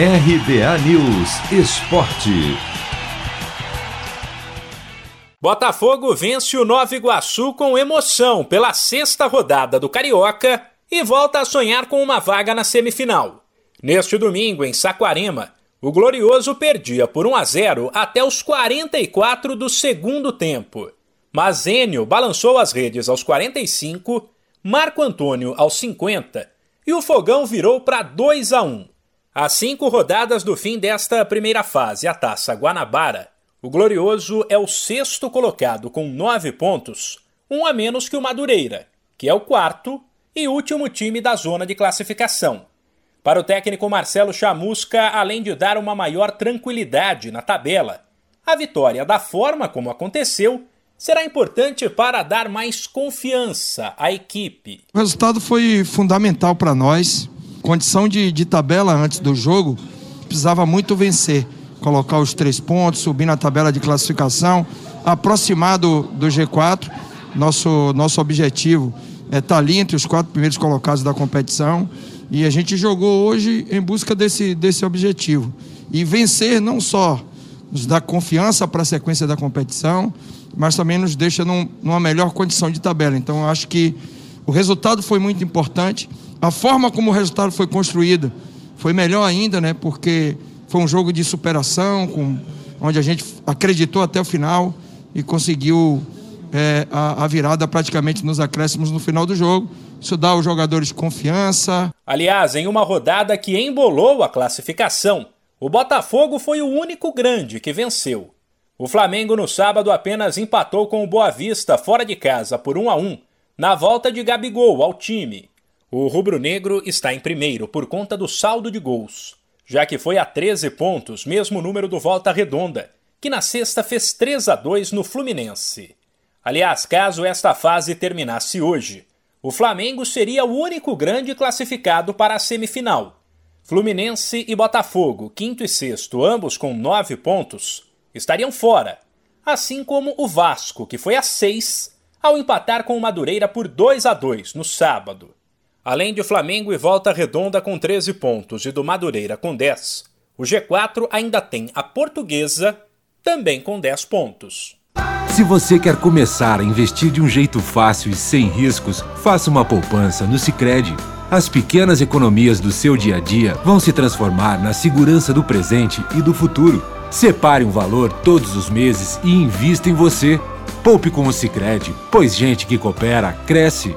RBA News Esporte. Botafogo vence o Nova Iguaçu com emoção pela sexta rodada do Carioca e volta a sonhar com uma vaga na semifinal. Neste domingo, em Saquarema, o Glorioso perdia por 1 a 0 até os 44 do segundo tempo. Mas Enio balançou as redes aos 45, Marco Antônio aos 50 e o fogão virou para 2 a 1. Às cinco rodadas do fim desta primeira fase, a Taça Guanabara, o Glorioso é o sexto colocado com nove pontos, um a menos que o Madureira, que é o quarto e último time da zona de classificação. Para o técnico Marcelo Chamusca, além de dar uma maior tranquilidade na tabela, a vitória da forma como aconteceu será importante para dar mais confiança à equipe. O resultado foi fundamental para nós condição de, de tabela antes do jogo, precisava muito vencer. Colocar os três pontos, subir na tabela de classificação, aproximar do, do G4. Nosso, nosso objetivo é estar tá ali entre os quatro primeiros colocados da competição. E a gente jogou hoje em busca desse, desse objetivo. E vencer não só nos dá confiança para a sequência da competição, mas também nos deixa num, numa melhor condição de tabela. Então, acho que o resultado foi muito importante. A forma como o resultado foi construído foi melhor ainda, né? Porque foi um jogo de superação, com, onde a gente acreditou até o final e conseguiu é, a, a virada praticamente nos acréscimos no final do jogo. Isso dá aos jogadores confiança. Aliás, em uma rodada que embolou a classificação, o Botafogo foi o único grande que venceu. O Flamengo no sábado apenas empatou com o Boa Vista fora de casa por 1 a 1 na volta de Gabigol ao time. O rubro-negro está em primeiro por conta do saldo de gols, já que foi a 13 pontos, mesmo número do Volta Redonda, que na sexta fez 3 a 2 no Fluminense. Aliás, caso esta fase terminasse hoje, o Flamengo seria o único grande classificado para a semifinal. Fluminense e Botafogo, quinto e sexto, ambos com nove pontos, estariam fora, assim como o Vasco, que foi a seis, ao empatar com o Madureira por 2 a 2 no sábado. Além de Flamengo e Volta Redonda com 13 pontos e do Madureira com 10, o G4 ainda tem a Portuguesa, também com 10 pontos. Se você quer começar a investir de um jeito fácil e sem riscos, faça uma poupança no Sicredi. As pequenas economias do seu dia a dia vão se transformar na segurança do presente e do futuro. Separe um valor todos os meses e invista em você. Poupe com o Sicredi, pois gente que coopera cresce.